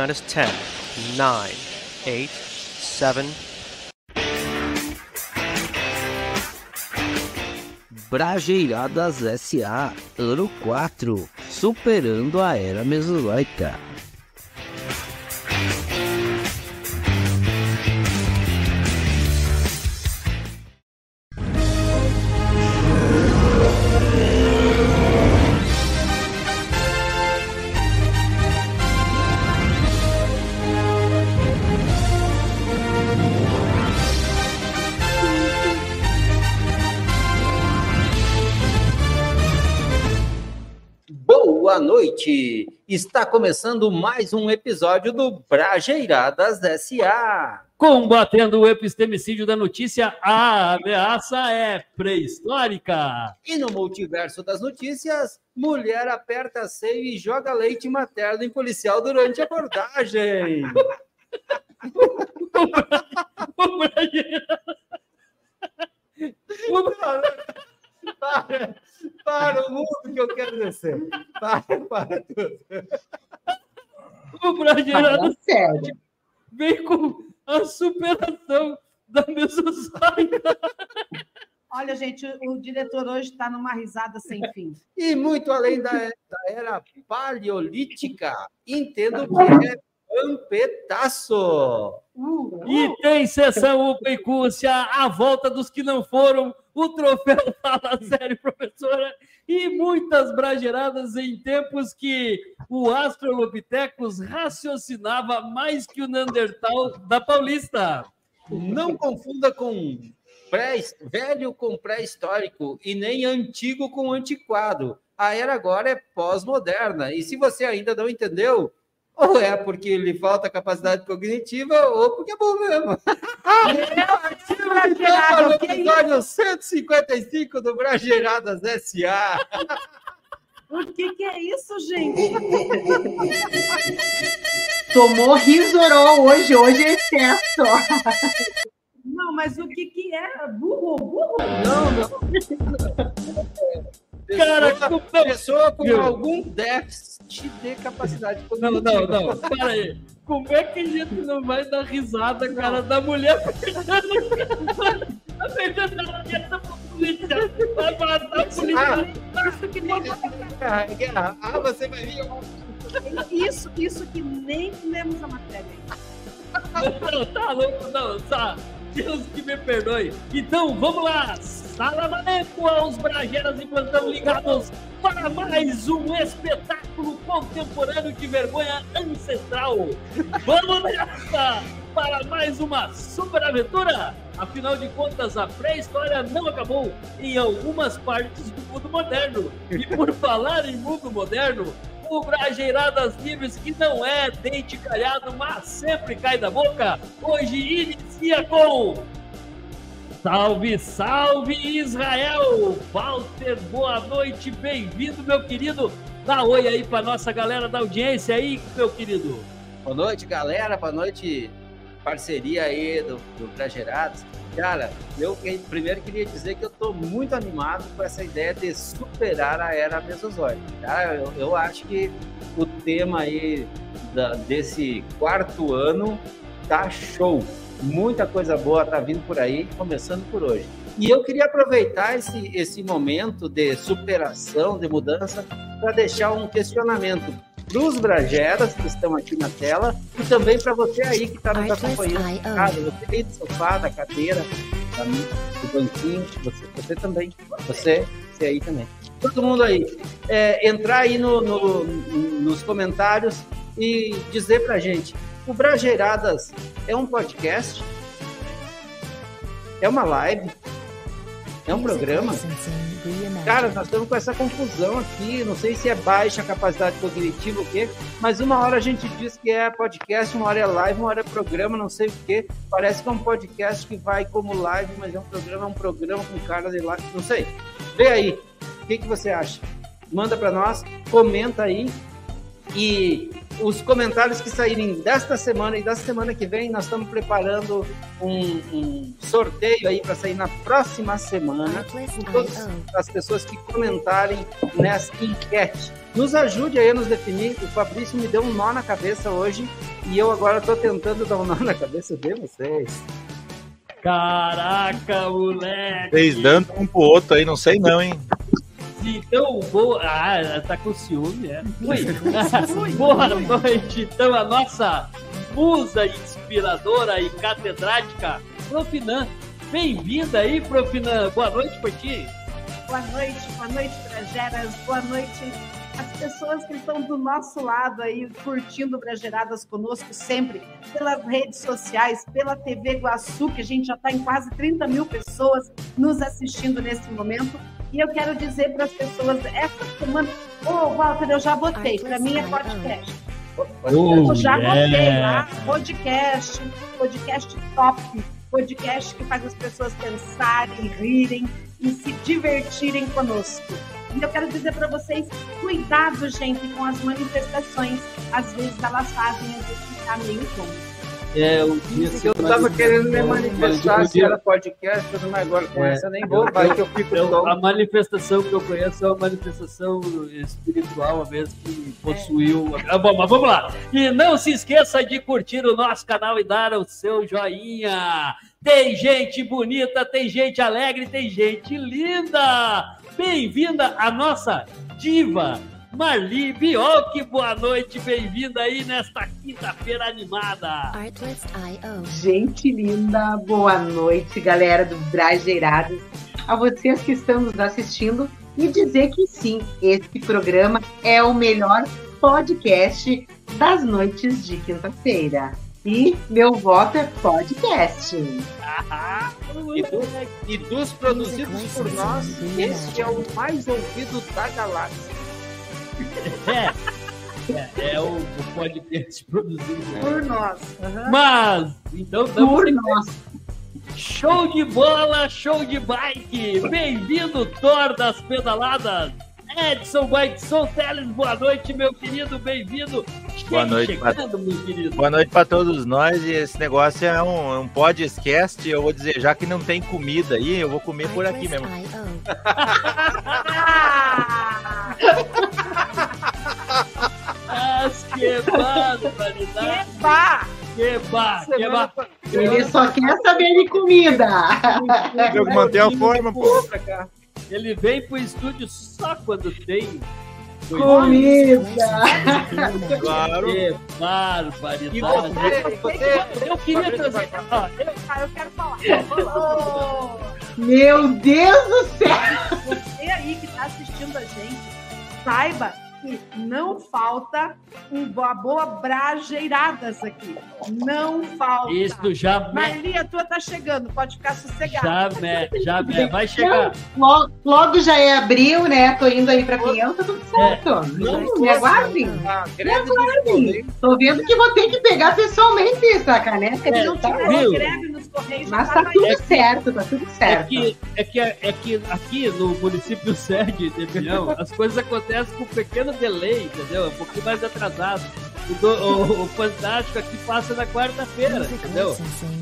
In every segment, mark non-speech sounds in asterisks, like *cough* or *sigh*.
minus 10, 9, 8, 7. Brajeiradas SA, ano 4, superando a era mesozoica. Está começando mais um episódio do Brajeiradas SA. Combatendo o epistemicídio da notícia, a ameaça é pré-histórica. E no multiverso das notícias, mulher aperta seio e joga leite materno em policial durante a abordagem. *laughs* O Brasil- Para, para o mundo que eu quero descer. Para, para tudo. o Brajeirada Fala sério. vem com a superação da Mesozoica. Olha, gente, o, o diretor hoje está numa risada sem fim. E muito além da, da era paleolítica, entendo que é pampetaço. Uh, E tem sessão Upa e Cúcia, a volta dos que não foram, o troféu *laughs* Fala Sério, professora, e muitas brageiradas em tempos que o Astrolopithecus raciocinava mais que o Neandertal da Paulista. Não confunda com pré, velho com pré-histórico e nem antigo com antiquado. A era agora é pós-moderna. E se você ainda não entendeu, ou é porque lhe falta capacidade cognitiva, ou porque é bom mesmo. Então, no episódio 155 do Brageiradas S.A. o que, que é isso, gente? Tomou risorol hoje, hoje é excesso. Não, mas o que, que é? Burro, burro? Não, não. Cara, pessoa, não. pessoa com algum déficit de capacidade Não, cognitiva. não, *laughs* não, para aí. Como é que a gente não vai dar risada, cara, da mulher? *laughs* Vai matar a polícia. Isso que nem, guerra. Ah, você vai vir. isso, isso que nem lemos a matéria. Não, tá louco, não, tá. Deus que me perdoe. Então, vamos lá. Salamaleco aos Brageras e plantão ligados para mais um espetáculo contemporâneo de vergonha ancestral. *laughs* Vamos nessa para mais uma super aventura. Afinal de contas, a pré-história não acabou em algumas partes do mundo moderno. E por falar em mundo moderno, o Brajeiradas Livres, que não é dente calhado, mas sempre cai da boca, hoje inicia com. Salve, salve Israel! Walter, boa noite, bem-vindo, meu querido. Dá oi aí pra nossa galera da audiência aí, meu querido. Boa noite, galera. Boa noite, parceria aí do, do Bragerados. Cara, eu primeiro queria dizer que eu estou muito animado com essa ideia de superar a era mesozoica. Tá? Eu, eu acho que o tema aí da- desse quarto ano tá show. Muita coisa boa tá vindo por aí, começando por hoje. E eu queria aproveitar esse, esse momento de superação, de mudança, para deixar um questionamento para os Brageras que estão aqui na tela e também para você aí que está nos acompanhando. Cara, você aí do sofá, da cadeira, da- do banquinho, você, você também, você, você aí também. Todo mundo aí. É, entrar aí no, no- nos comentários e dizer pra gente, o Brageiradas é um podcast? É uma live? É um programa? Cara, nós estamos com essa confusão aqui. Não sei se é baixa capacidade cognitiva ou o quê, mas uma hora a gente diz que é podcast, uma hora é live, uma hora é programa, não sei o quê. Parece que é um podcast que vai como live, mas é um programa, é um programa com cara de live, não sei. Vê aí, o que, que você acha? Manda para nós, comenta aí. E os comentários que saírem desta semana e da semana que vem, nós estamos preparando um, um sorteio aí para sair na próxima semana com todas as pessoas que comentarem nessa enquete. Nos ajude aí a nos definir. O Fabrício me deu um nó na cabeça hoje e eu agora estou tentando dar um nó na cabeça de vocês. Caraca, moleque! Vocês dando um pro outro aí, não sei não, hein? Então, boa. Ah, tá com ciúme, é? Ui. boa noite, então, a nossa musa inspiradora e catedrática, Profinan. Bem-vinda aí, Profinan. Boa noite pra ti. Boa noite, boa noite, Brageras. Boa noite as pessoas que estão do nosso lado aí, curtindo Brageradas conosco sempre, pelas redes sociais, pela TV Guaçu, que a gente já está em quase 30 mil pessoas nos assistindo nesse momento. E eu quero dizer para as pessoas, essa semana, ô oh, Walter, eu já votei, para mim é podcast. Oh, eu já yeah. votei lá, podcast, podcast top, podcast que faz as pessoas pensarem, rirem e se divertirem conosco. E eu quero dizer para vocês, cuidado, gente, com as manifestações. Às vezes elas fazem a gente ficar meio tonto. É, o dia Eu tava querendo me manifestar se era podcast, mas agora com É. essa nem vou, vai que eu fico Eu- a manifestação que eu conheço é uma manifestação espiritual mesmo que possuiu. Ah, bom, mas vamos lá. E não se esqueça de curtir o nosso canal e dar o seu joinha. Tem gente bonita, tem gente alegre, tem gente linda. Bem-vinda a nossa diva. Marli Bioc, boa noite, bem-vinda aí nesta quinta-feira animada. Gente linda, boa noite, galera do Brageiradas. A vocês que estão nos assistindo e dizer que sim, esse programa é o melhor podcast das noites de quinta-feira. E meu voto é podcast. E, do- e dos produzidos por nós, esse é o mais ouvido da galáxia. É, é, é o, o podcast produzido Por nós. Mas, então, vamos Por nós. show de bola, show de bike. Bem-vindo, Thor das pedaladas. Edson Edson Teles, boa noite, meu querido, bem-vindo. Boa noite, chegando, meu querido. Boa noite pra todos nós. E esse negócio é um, é um podcast. Eu vou dizer, já que não tem comida aí, eu vou comer por aqui mesmo. *laughs* *laughs* Mas que barbaridade, Eba! pa- Ele só quer saber de comida. Eu que manter a forma, pô. Ele vem pro estúdio só quando tem Comida. Claro. Que barbaridade. Eu queria trazer. eu- Ah, eu quero falar. Meu Deus do céu. você aí que está assistindo a gente, saiba que não falta uma boa brajeiradas aqui. Não falta. Isso já me, Marli, a tua tá chegando, pode ficar sossegada. já me, já me, vai chegar. Logo, logo já é abril, né? Tô indo aí pra Pinhão, tá tudo certo. Não, me aguardem. a greve dos Correios, Tô vendo que vou ter que pegar pessoalmente essa caneca. É, não tá viu? greve nos Correios, Mas tá tá na tudo É que- certo, tá tudo É certo. que, é, que, é que aqui no município sede de Pinhão, as coisas acontecem com um pequeno delay, entendeu? Um pouquinho mais atrasado. O, do- o- o Fantástico aqui passa na quarta-feira, entendeu?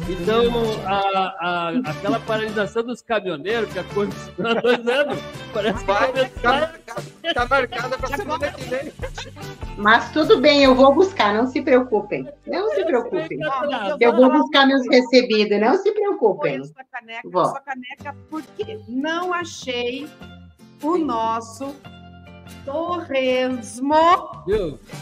Então, a, a- aquela paralisação dos caminhoneiros que aconteceu há dois anos, parece que Vai, tá marcada, tá marcada pra semana que vem. Mas tudo bem, eu vou buscar, não se preocupem. Não se preocupem. Ó, Eu vou buscar meus recebidos, não se preocupem. Sua caneca, sua caneca, porque não achei o nosso torresmo.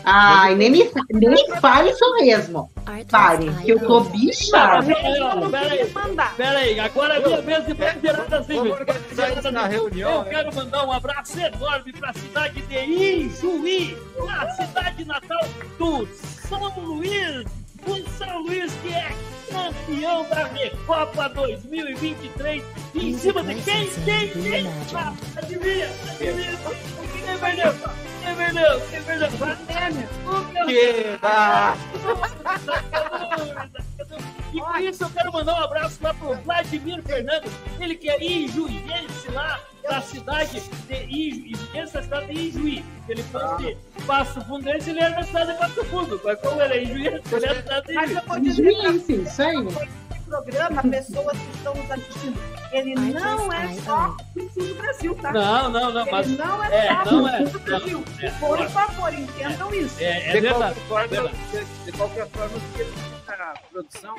Ai, nem me nem fale mesmo. Pare, que eu tô bichada. Não Pera aí, queria mandar. pera aí, agora é minha vez de bandeirada assim, Vamos organizar isso na reunião. Eu né? quero mandar um abraço enorme para a cidade de Ijuí, a cidade natal do São Luís. O São Luís que é campeão da Recopa 2023. Em cima de quem? Quem? Quem? Ah, adivinha? Adivinha? Quem perdeu? Quem perdeu? Quem perdeu? Grêmio. O Que dá. e por isso eu quero mandar um abraço lá pro Vladimir Fernandes, ele que é ijuiense lá, da cidade de Ijuí. Essa cidade de Ijuí. Ele fosse Passo Fundo, ele era da cidade de Passo Fundo. Mas como ele é Ijuí, ele é da cidade de Mas Ijuí. eu vou dizer isso aí. esse programa, pessoas que estão nos assistindo, ele não é só do Brasil, tá? Não, não, não, mas Ele não é é, só não do é, do não, Brasil. é, Por é. favor, entendam isso. é, é de, verdade. qualquer forma, de, de qualquer forma, a produção,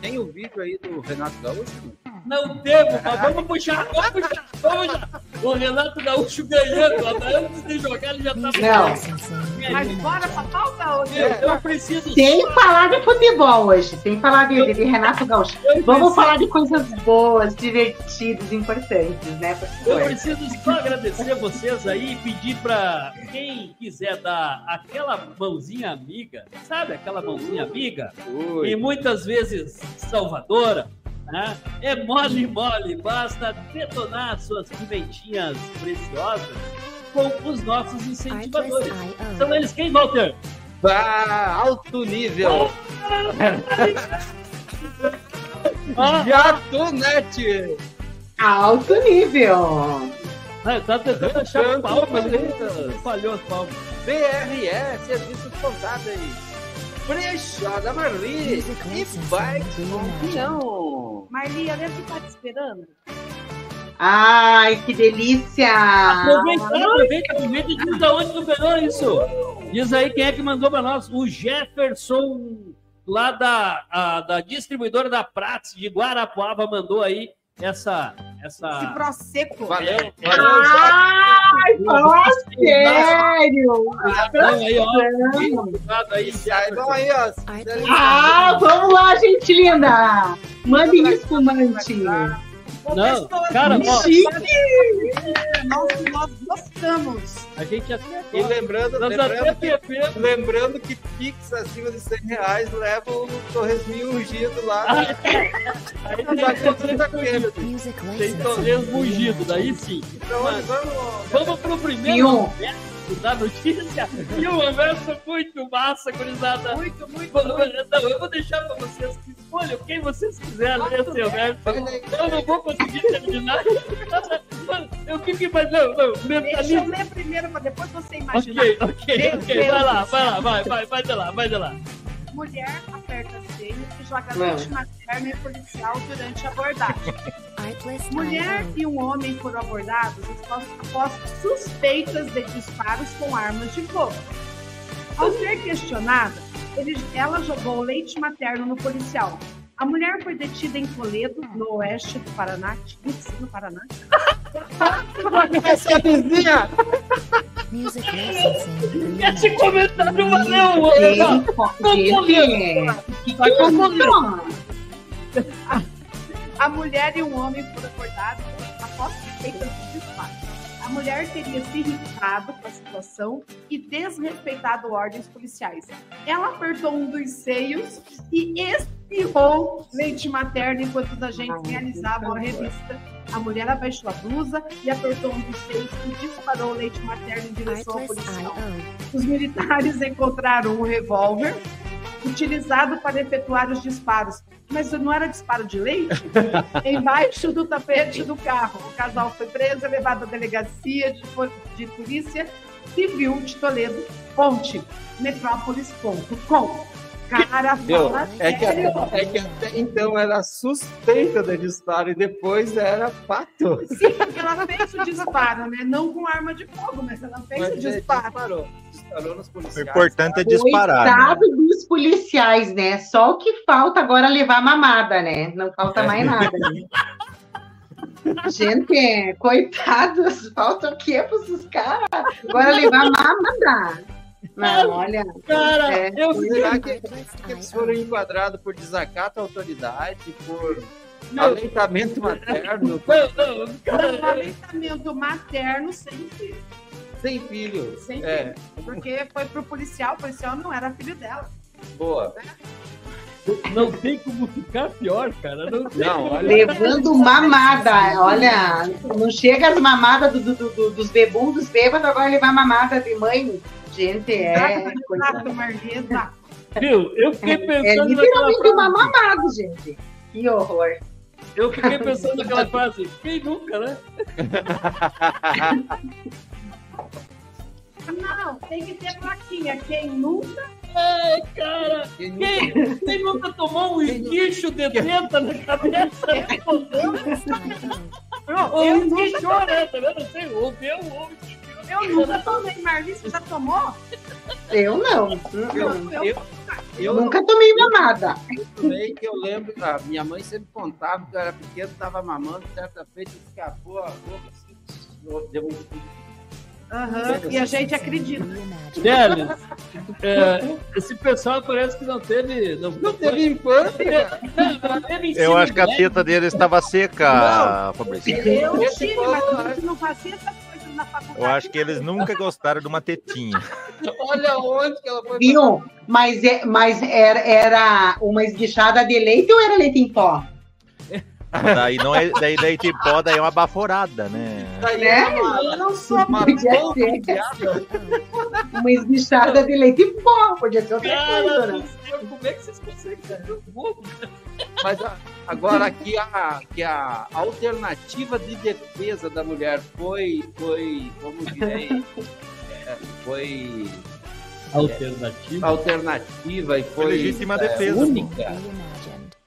tem o vídeo aí do Renato Gaúcho? Não temos, mas vamos puxar, vamos puxar, vamos puxar. O Renato Gaúcho ganhando, antes de jogar ele já tá Não. Mas bora pra pauta hoje. Eu, eu preciso Sem só- falar de futebol hoje, sem falar de, de Renato Gaúcho. eu Vamos preciso- falar de coisas boas, divertidas, importantes, né? Eu preciso só agradecer vocês aí e pedir pra quem quiser dar aquela mãozinha amiga, sabe aquela mãozinha amiga? E muitas vezes salvadora, né? É mole, mole, basta detonar suas pimentinhas preciosas com os nossos incentivadores. São eles quem, Walter? Bah, alto nível! *laughs* Ah, Gatunete! Alto nível. ah, tá tentando achar o palma, mas ele falhou as palmas. BRE, serviço de contábeis. Brechada Marli e Bikes com Pinhão. Marli, eu devo estar te esperando. Ai, que delícia! Aproveita, aproveita, aproveita e diz da onde tu pegou isso. Diz aí quem é que mandou pra nós. O Jefferson, lá da, a- da distribuidora da Prats de Guarapuava, mandou aí essa. Esse essa... prosecco. Valeu, valeu. Ai, fala sério! Então, aí, ó, obrigado aí, Aí, vamos aí, ó. Ah, vamos lá, gente linda! Mande Não, cara, ó. nós, nós gostamos. A gente até. E lembrando, Nós lembrando, que, lembrando que Pix acima de 100 reais leva o torresminho ungido lá. Ah, né? Aí Já tem tem Santa Kennedy. tem torresmo ungido, daí sim. Então, Mas- vamos. Vamos pro primeiro. Da notícia. E um verso muito massa, gurizada. Muito, muito, muito. Não, eu vou deixar pra vocês que escolham quem vocês quiserem ler seu verso. Eu não vou conseguir terminar. Eu fico imaginando, não, Deixa eu ler primeiro, para depois você imaginar. Ok, ok, Meu ok. Deus Vai lá, vai lá, vai, vai, vai de lá, vai de lá. Mulher aperta seio e joga Não. leite materno em policial durante a abordagem. Mulher e um homem foram abordados após, após suspeitas de disparos com armas de fogo. Ao ser questionada, ele- ela jogou leite materno no policial. A mulher foi detida em Toledo, no oeste do Paraná. No Paraná. Essa vizinha! *laughs* Esse comentário valeu, Gente, Como gente, que que é isso? A mulher e um homem foram abordados após suspeitas de disparo. A mulher teria se irritado com a situação e desrespeitado ordens policiais. Ela apertou um dos seios e espirrou leite materno enquanto os agentes realizavam a revista. A mulher abaixou a blusa e apertou um dos seios e disparou leite materno em direção ao policial. Os militares *laughs* encontraram um revólver utilizado para efetuar os disparos. Mas não era disparo de leite? *laughs* Embaixo do tapete do carro. O casal foi preso e levado à delegacia de, de polícia civil de Toledo. Fonte, metrópolis.com. Cara, Viu? fala É que, sério. é que até então era suspeita de disparo e depois era fato. Sim, porque ela fez o disparo, né? Não com arma de fogo, mas ela fez o Mas, é, disparo. disparou. Disparou nos O policiais. importante é disparar. né? Coitado dos policiais, né? Só o que falta agora é levar mamada, né? Não falta mais nada. Né? Gente, coitados, falta o quê para esses caras? Agora levar mamada. Não, olha. Cara, É. eu Será que, que eles foram enquadrados por desacato à autoridade, por Não. aleitamento materno, Não, não, cara, Aleitamento materno sem filho. sem filho? Sem É, Porque foi pro policial, o policial não era filho dela. boa. não tem como ficar pior, cara. Não tem Não, olha- Levando mamada, olha, não chega as mamadas do, do- do- dos bebum, dos bêbados, agora levar mamada de mãe. Gente, é. coisa- exato. Viu? Eu fiquei É pensando literalmente naquela uma mamada, gente. Que horror. Eu fiquei pensando naquela frase, quem nunca, né? Não, tem que ter plaquinha. Quem nunca. Ai, cara, quem, quem nunca tomou um esguicho de teta na cabeça? *laughs* Ou eu um nunca esguicho, né? Tá vendo? Sei, ou deu, ou Eu nunca tomei, Marli, você já tomou? Eu não. Eu, eu, eu Nunca tomei mamada. tomei que eu lembro, a minha mãe sempre contava que eu era pequeno, tava mamando, certa feita escapou a boca assim, deu um Aham, e a gente acredita. Delis, é, esse pessoal parece que não teve. Não, Não teve infância. Eu acho que a teta dele estava seca, Fabrício. Eu tive, mas né? não fazia na faculdade. Eu acho que eles nunca gostaram de uma tetinha. *laughs* Olha onde que ela foi. Viu? Mas, é, mas era, era uma esguichada de leite ou era leite em pó? Daí não é, daí leite em pó, daí é uma baforada, né? Daí É? ela- Eu não sou uma Podia ser. Uma esguichada de leite em pó. Podia ser outra Cara coisa, do né? céu, como é que vocês conseguem o bobo? Mas a- agora aqui a, que a alternativa de defesa da mulher foi, foi como direi, é, foi Alternativa. alternativa e foi, Foi legítima é, defesa. única.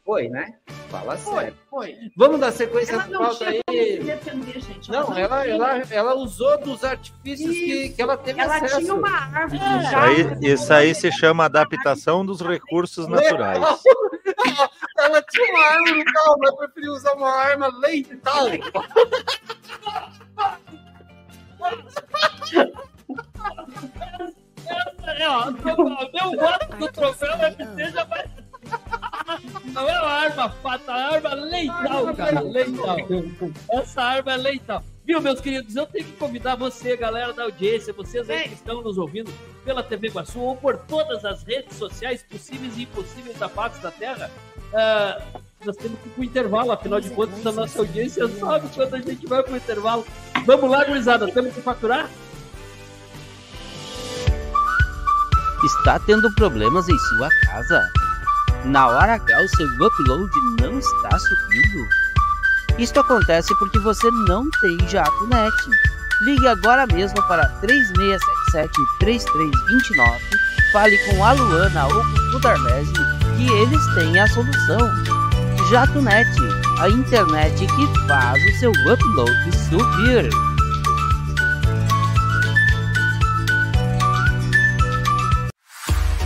Foi, né? Fala Foi, sério. foi. Vamos dar sequência Ela não como aí. defender, gente. Não, ela, ela, ela usou dos artifícios que, que ela teve Ela acesso. tinha uma árvore É. Isso aí, isso aí se chama adaptação dos recursos naturais. *laughs* Ela tinha uma arma no carro, mas preferiu usar uma arma letal. É, ó, o meu voto do troféu FT já vai. Não é uma arma fatal, é uma arma letal, cara. Letal. Essa arma é letal. Viu, meus queridos? Eu tenho que convidar você, galera da audiência, vocês aí que estão nos ouvindo pela TV Guaçu ou por todas as redes sociais possíveis e impossíveis da face da Terra. ah, nós temos que ir pro intervalo, afinal de contas, a nossa audiência sabe quando a gente vai pro intervalo. Vamos lá, gurizada, temos que faturar? Está tendo problemas em sua casa? Na hora H o seu upload não está subindo? Isto acontece porque você não tem jato net. Ligue agora mesmo para 3677-3329, fale com a Luana ou com o Darlese que eles têm a solução. Jato Net, a internet que faz o seu upload subir.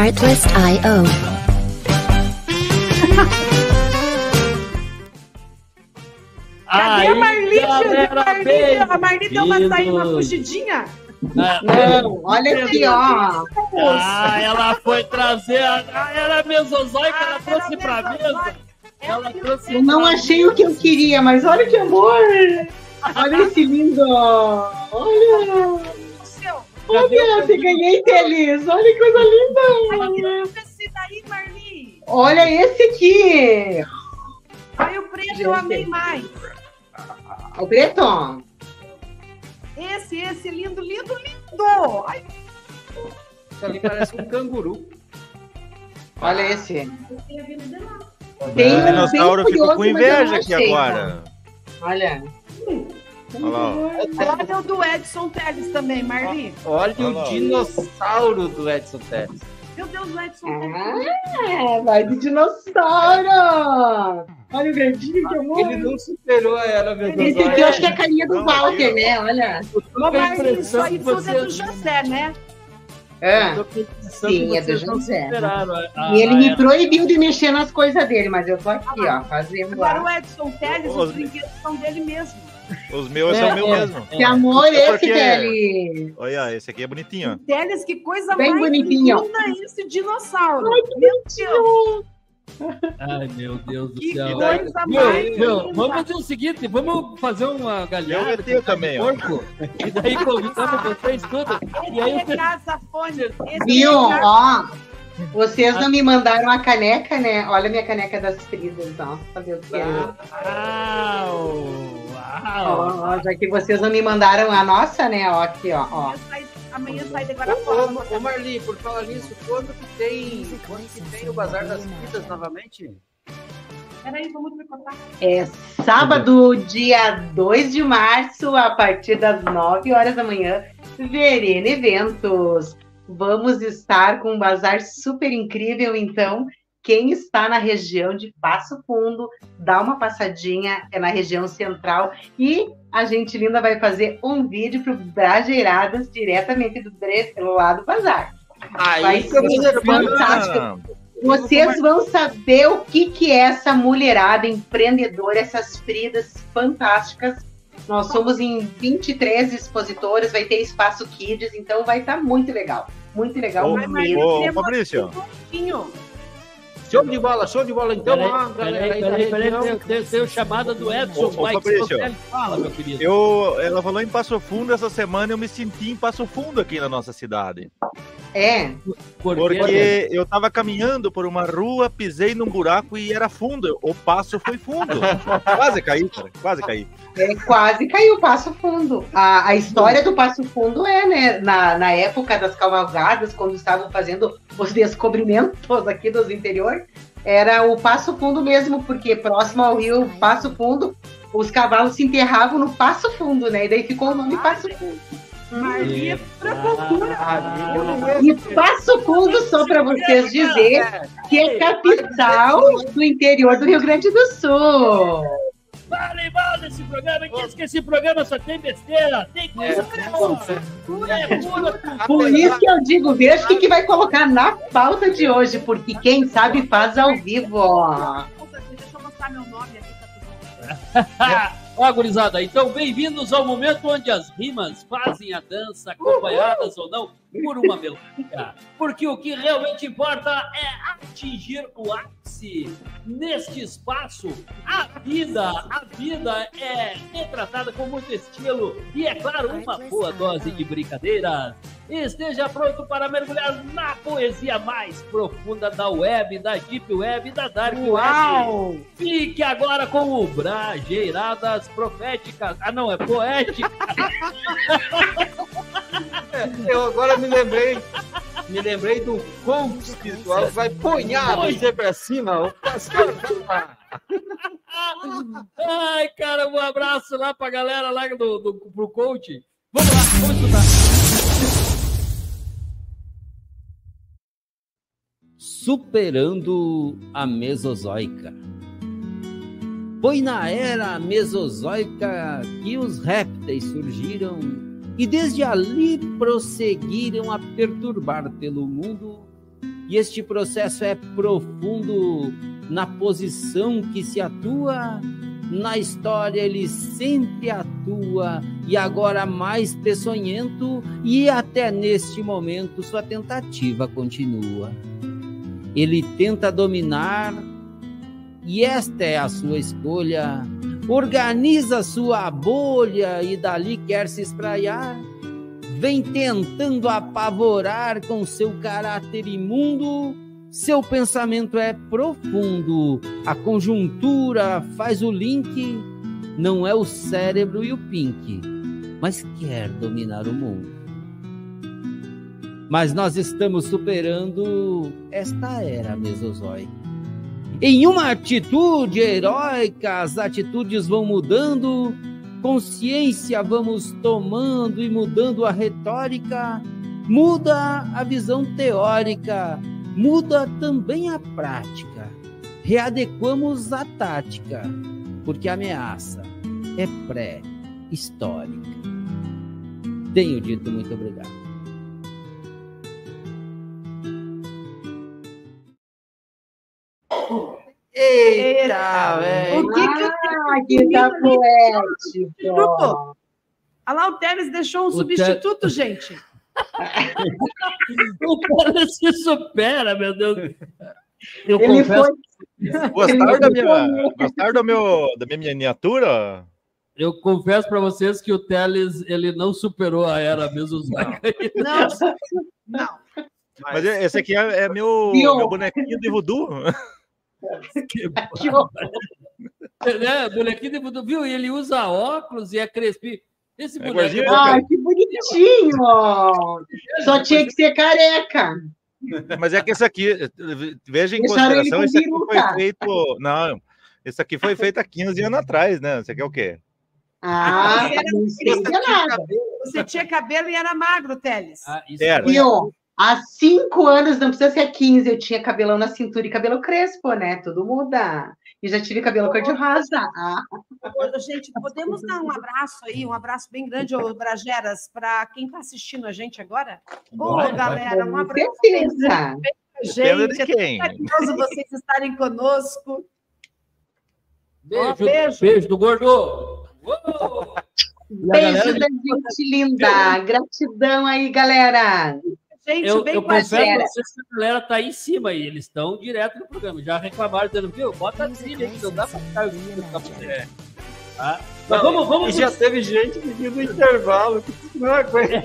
Artlist.io. *laughs* Cadê a Marli, galera, Marli? A Marli deu uma saída, uma fugidinha. Ah, Não, olha aqui, ó. Ah, ela foi trazer. a- Ah, era mesozoica, ela Ah, trouxe pra mesa. Ela trouxe Eu não achei o que eu queria, mas olha que amor! Olha esse lindo! Olha! Olha, você ganhei feliz! Olha que coisa linda! Esse daí, Marli. Olha esse aqui! Olha o preto. que eu amei mais? O Breton. Esse, esse, lindo, lindo, lindo! Ai, Isso ali parece um canguru. Olha esse. O Tem um dinossauro ficou com inveja aqui agora. Olha. Olha lá. Olha o do Edson Teles também, Marli. Olha Olha lá, o dinossauro do Edson Teles. Meu Deus, o Edson Teles. Ah, vai de dinossauro! Olha o grandinho que amor. Ele não superou a era Esse Mesozoica. aqui eu acho que é a carinha do Não, Walter, aqui, né? Olha. Marli, impressão isso aí que tudo é você- do José, né? Ah, impressão Sim, que é do não José. superaram a- a- e ele me era. proibiu de mexer nas coisas dele, mas eu tô aqui, ó, fazendo Agora lá. o Edson Teles, os brinquedos são dele mesmo. Os meus É, são meu é, mesmo. Que amor É esse, porque- Kelly! Olha, esse aqui é bonitinho, ó. Teles, que coisa Bem mais bonitinho. linda esse dinossauro. Meu Deus, Ai, meu Deus do que céu. coisa Meu, mais meu, linda. vamos fazer o seguinte, vamos fazer uma galhada Eu também, ó. porco, e daí convidamos vocês tudo. E Esse aí é você... casa fone. Esse Viu? é Ó, vocês não me mandaram a caneca, né? Olha a minha caneca das fridas, ó. Saber o que é. Uau! Uau! ó, já que vocês não me mandaram a nossa, né? Ó, aqui, ó. ó. Amanhã sai, de Ô, Guarapava. ô, ô, Marli, por falar nisso, quando que tem, quando que tem o Bazar das Vidas novamente? Peraí, vamos tricotar. É sábado, dia 2 de março, a partir das 9 horas da manhã, Verena Eventos. Vamos estar com um bazar super incrível, então. Quem está na região de Passo Fundo, dá uma passadinha, é na região central. E a gente linda vai fazer um vídeo para o Brajeiradas, diretamente do, lá do bazar. Vai eu me ser fantástico. Vocês vão saber o que, que é essa mulherada empreendedora, essas Fridas fantásticas. Nós somos em 23 expositoras, vai ter espaço kids, então vai estar muito legal. Muito legal Ô, mesmo. ô, ô, Fabrício. Show de bola, show de bola. Então, ó, Peraí, galera peraí, tem, tem, tem o chamada do Edson. Ô, Mike Fabrício. Fala, meu querido. eu, ela falou em Passo Fundo essa semana, eu me senti em Passo Fundo aqui na nossa cidade. É, Porque eu tava caminhando por uma rua, pisei num buraco e era fundo. O passo foi fundo. *laughs* Quase caí, cara. Quase caí. é, quase caiu o Passo Fundo. A, a história do Passo Fundo é, né, na, na época das cavalgadas, quando estavam fazendo os descobrimentos aqui dos interior, era o Passo Fundo mesmo, porque próximo ao rio Passo Fundo, os cavalos se enterravam no Passo Fundo, né? E daí ficou o nome Passo Fundo. Marli é pra cultura. E Passo Fundo, só para vocês dizer, que é capital do interior do Rio Grande do Sul. Vale, vale esse programa. Diz que esse programa só tem besteira. Tem coisa boa. É pura Por isso que eu digo, veja o que, que vai colocar na pauta de hoje, porque quem sabe faz ao vivo. ó. Deixa eu mostrar meu nome aqui todo mundo. Ó, gurizada, então bem-vindos ao momento onde as rimas fazem a dança, acompanhadas ou não, por uma melodia. Porque o que realmente importa é atingir o ápice neste espaço. A vida, a vida é retratada com muito estilo e, é claro, uma boa dose de brincadeiras. Esteja pronto para mergulhar na poesia mais profunda da web, da deep web, da dark web. Uau! Fique agora com o Brajeiradas Proféticas. Ah, não, é poética. *laughs* Eu agora me lembrei. Me lembrei do coach espiritual que vai ponhar você pra cima. O lá. Ai, cara, um abraço lá pra galera lá do, do, pro coach. Vamos lá, vamos escutar. Superando a Mesozoica. Foi na era Mesozoica que os répteis surgiram e desde ali prosseguiram a perturbar pelo mundo. E este processo é profundo na posição que se atua, na história ele sempre atua e agora mais peçonhento e até neste momento sua tentativa continua. Ele tenta dominar e esta é a sua escolha. Organiza sua bolha e dali quer se espraiar. Vem tentando apavorar com seu caráter imundo Seu pensamento é profundo, a conjuntura faz o link, não é o cérebro e o pink, mas quer dominar o mundo. Mas nós estamos superando esta era mesozoica. Em uma atitude heróica, as atitudes vão mudando, consciência vamos tomando e mudando a retórica, muda a visão teórica, muda também a prática. Readequamos a tática, porque a ameaça é pré-histórica. Tenho dito muito obrigado. Eita, velho! O que que, ah, que tá poético! Olha lá, o Teles deixou um o substituto, te... gente. *laughs* o cara se supera, meu Deus. Eu Ele confesso. Foi... Gostaram, da minha, gostaram do meu, da minha miniatura? Eu confesso para vocês que o Teles ele não superou a era Mesozoica. Não, não. Mas esse aqui é, é meu, meu bonequinho de voodoo. *laughs* que né? Bonequinho de voodoo, viu? E ele usa óculos e é crespinho. Esse é boneco. Ah, que bonitinho! Só tinha que ser careca. Mas é que esse aqui, veja em Deixaram consideração, esse aqui foi feito. Não, esse aqui foi feito há 15 anos atrás, né? Você quer o quê? Ah, não sei nada. Você tinha cabelo e era magro, Teles. Ah, isso era. E, ó, há cinco anos, não precisa ser 15, eu tinha cabelão na cintura e cabelo crespo, né? Tudo muda. E já tive cabelo cor-de-rosa. Ah. Gente, podemos dar um abraço aí, um abraço bem grande, ô Brageras, para quem está assistindo a gente agora? Ô, galera, um abraço. Certeza. Gente, é maravilhoso vocês estarem conosco. Beijo, beijo. beijo do gordo. Beijo da gente linda. Gratidão aí, galera. Gente, eu, bem eu confesso pra vocês que a galera tá aí em cima aí, eles estão direto no programa. Já reclamaram, dizendo, viu, bota a trilha aí, não dá pra ficar ouvindo é. tá? Mas vamos, vamos. E já teve gente pedindo intervalo, que não é coisa. *laughs*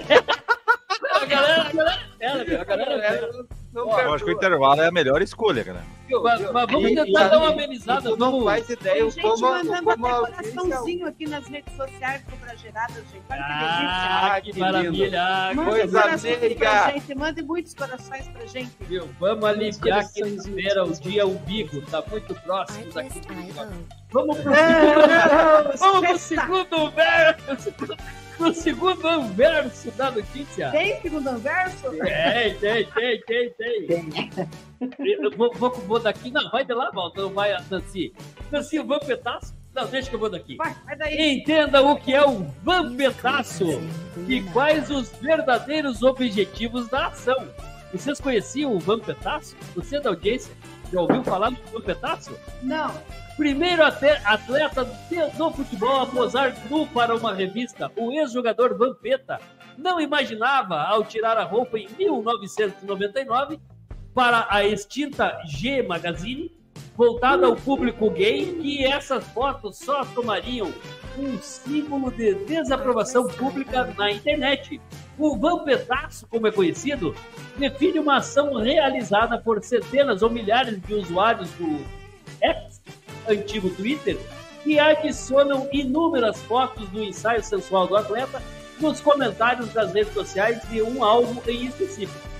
a galera, a galera, a galera, a galera não Ó, eu acho que o intervalo é a melhor escolha, cara. Mas, mas vamos tentar dar uma amenizada. Tu não faz ideia. Tem gente como, mandando como até coraçãozinho aqui nas redes sociais do Brageradas, gente. Olha ah, que, que maravilha. Manda Coisa amiga. Gente, mande muitos corações pra gente. Viu? Vamos aliviar quinta-feira, o dia umbigo. Tá muito próximo daqui. Vamos pro segundo, vamos pro segundo verso no segundo anverso da notícia. Tem segundo anverso? Tem, tem, tem, tem, tem. tem. Eu vou, vou, vou daqui. Não, vai de lá, volta. Não vai a Nancy. Nancy, o vampetaço. Não, deixa que eu vou daqui. Vai, vai daí. Entenda o que é o vampetaço e quais os verdadeiros objetivos da ação. Vocês conheciam o vampetaço? Você da audiência já ouviu falar do vampetaço? Não. Primeiro atleta do futebol a posar nu para uma revista, o ex-jogador Vampeta não imaginava, ao tirar a roupa em 1999 para a extinta G Magazine, voltada ao público gay, que essas fotos só tomariam um símbolo de desaprovação pública na internet. O Vampetaço, como é conhecido, define uma ação realizada por centenas ou milhares de usuários do X antigo Twitter, que adicionam inúmeras fotos do ensaio sensual do atleta nos comentários das redes sociais de um alvo em específico.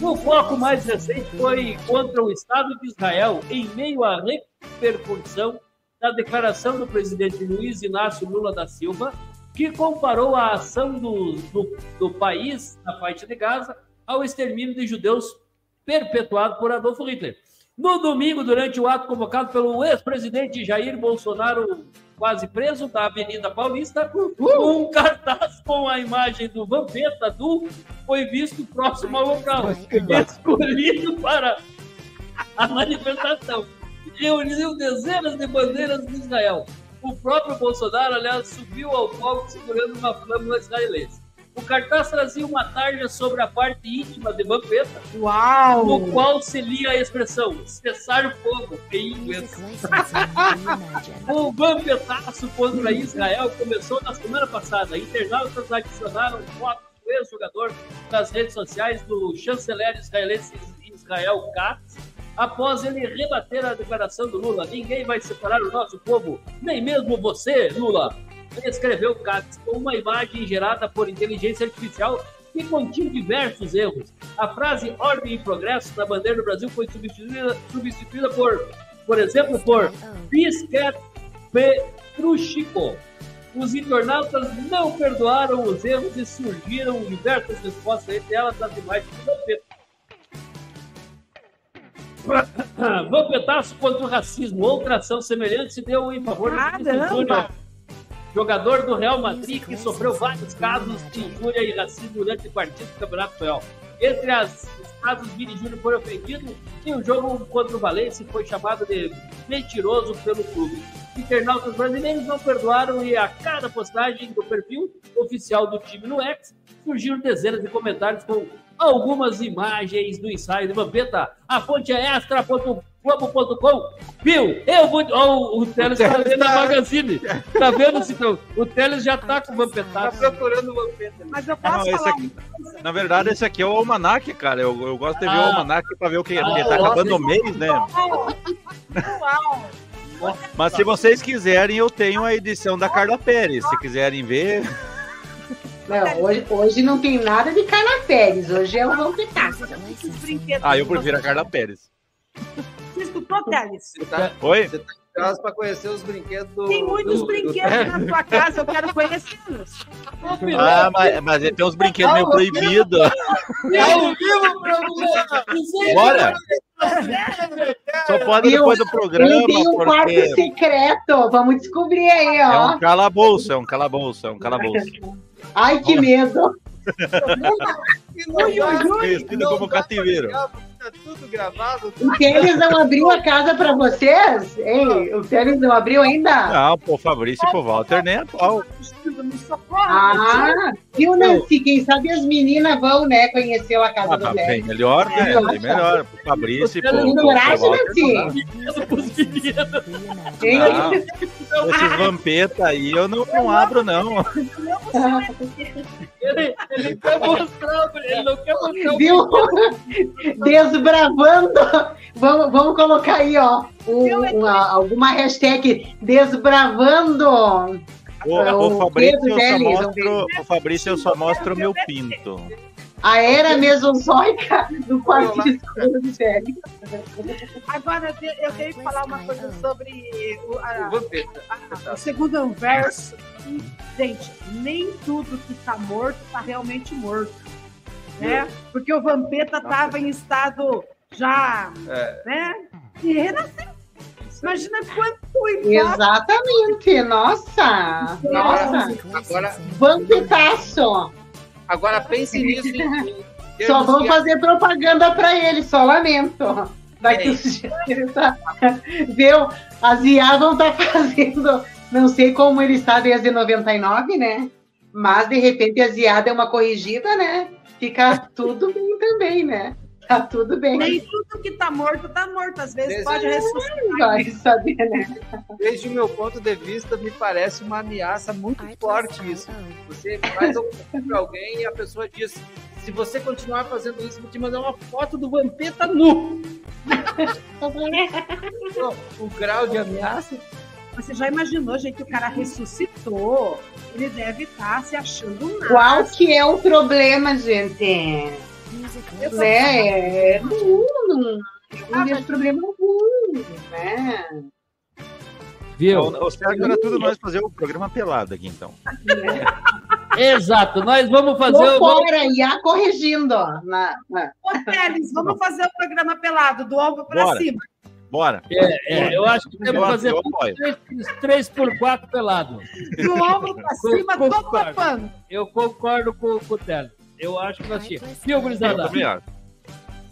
O foco mais recente foi contra o Estado de Israel, em meio à repercussão da declaração do presidente Luiz Inácio Lula da Silva, que comparou a ação do, do, do país na faixa de Gaza ao extermínio de judeus perpetuado por Adolfo Hitler. No domingo, durante o ato convocado pelo ex-presidente Jair Bolsonaro, quase preso, da Avenida Paulista, um cartaz com a imagem do Vampeta Du foi visto próximo ao local, escolhido para a manifestação. Reuniu dezenas de bandeiras de Israel. O próprio Bolsonaro, aliás, subiu ao palco segurando uma flâmula israelense. O cartaz trazia uma tarja sobre a parte íntima de Vampeta, Uau! no qual se lia a expressão cessar fogo em inglês. o vampetaço contra Israel começou na semana passada. Internautas adicionaram fotos do ex-jogador nas redes sociais do chanceler israelense Israel Katz após ele rebater a declaração do Lula. Ninguém vai separar o nosso povo, nem mesmo você, Lula. Ele escreveu Katz com uma imagem gerada por inteligência artificial que continha diversos erros. A frase ordem e progresso na bandeira do Brasil foi substituída, substituída por, por exemplo, por Bisquet Petruchico. Os internautas não perdoaram os erros e surgiram diversas respostas, entre elas as imagens do Vampeta. Vampetaço contra o racismo. Outra ação semelhante se deu em favor do Vinícius Júnior, jogador do Real Madrid que sofreu vários casos de injúria e racismo durante o partido do Campeonato Espanhol. Entre as, os casos, Vini Júnior foi ofendido e o jogo contra o Valência foi chamado de mentiroso pelo clube. Internautas brasileiros não perdoaram e a cada postagem do perfil oficial do time no X surgiram dezenas de comentários com algumas imagens do ensaio de Vampeta. A fonte é extra.globo.com. Viu? Eu vou. Oh, o Teles está lendo a Magazine. Tá vendo, Citão? O Teles já tá com o Vampeta. Tá procurando o Vampeta. Mas eu Ah, posso não, esse falar aqui- Na verdade, esse aqui é o Almanac, cara. Eu, eu gosto de ver o Ah. Almanac pra ver o que Ah, porque tá acabando o mês, né? Uau! Mas se vocês quiserem, eu tenho a edição da Carla Pérez. Se quiserem ver. Não, hoje, hoje não tem nada de Carla Pérez, hoje é o Vampetaço. Ah, eu prefiro a Carla Pérez. Você escutou, Teles? Você tá, Oi? você tá curioso pra conhecer os brinquedos do. Tem muitos do- brinquedos na sua casa, eu quero conhecê-los. Ah, mas, mas tem uns brinquedos meio proibidos. Ao vivo, programa! Bora! Só pode depois do programa, Ele tem um quarto porque secreto, vamos descobrir aí, é ó. um calabouço, é um calabouço, é um calabouço. Ai, que medo. Ui, ui, ui. Conhecido como cativeiro. Tá tudo gravado. O Teles não abriu a casa pra vocês? Ei, o Teles não abriu ainda? Não, pô, Fabrício e pro Walter nem a pau. Me socorre. Ah, viu, Nancy? Quem sabe as meninas vão, né, conhecer a casa Ah, do tá bem melhor, né? Bem melhor. Pro Fabrício e pro, pro, pro Coragem, Walter. Nancy? esses vampeta aí eu não, não abro, não. *laughs* Ele, ele quer mostrar, ele não quer mostrar o Viu? Desbravando. Vamos, vamos colocar aí, ó, um- uma- alguma hashtag desbravando. O, É, o o Fabrício eu só mostro, o Fabrício eu só mostro o meu pinto. A era mesozoica do quarto escuro do Teles. Agora, eu tenho que falar uma coisa sobre o, a- Vampeta. a- o segundo verso. Gente, nem tudo que tá morto tá realmente morto. Né? Porque o Vampeta tava em estado já, É. né? E renasceu. Imagina quanto impacto. Exatamente. Nossa. Nossa. Agora, Vampetaço. agora pense nisso em, Só vão de- fazer propaganda pra ele, só lamento. Daqui É. dias *laughs* ele tá. Viu? As IA vão estar fazendo. Não sei como ele está desde 99, né? Mas de repente as IA deu uma corrigida, né? Fica tudo bem também, né? Tá tudo bem. Nem tudo que tá morto tá morto. Às vezes Desde- pode ressuscitar. Vai saber, né? Desde o meu ponto de vista, me parece uma ameaça muito forte isso. Você faz alguma coisa pra alguém e a pessoa diz: se você continuar fazendo isso, eu vou te mandar uma foto do Vampeta nu. *laughs* o grau de ameaça. Você já imaginou, gente, que o cara ressuscitou? Ele deve estar se achando um Qual que é o problema, gente? Né? Não, não, não vejo problema algum, né? Viu? O certo era tudo nós fazer o programa pelado aqui, então. *laughs* Exato, nós vamos fazer o. fora, IA corrigindo. ó, Na, na- Ô, Teles, vamos fazer o programa pelado, do ombro pra Bora. cima. Bora. É, é, eu acho que temos que fazer eu apoio. 3 por 4 pelado. Do ombro pra cima, todo papando. Eu concordo com, com o Telo. Eu acho que nós tínhamos. Viu, gurizada? também acho.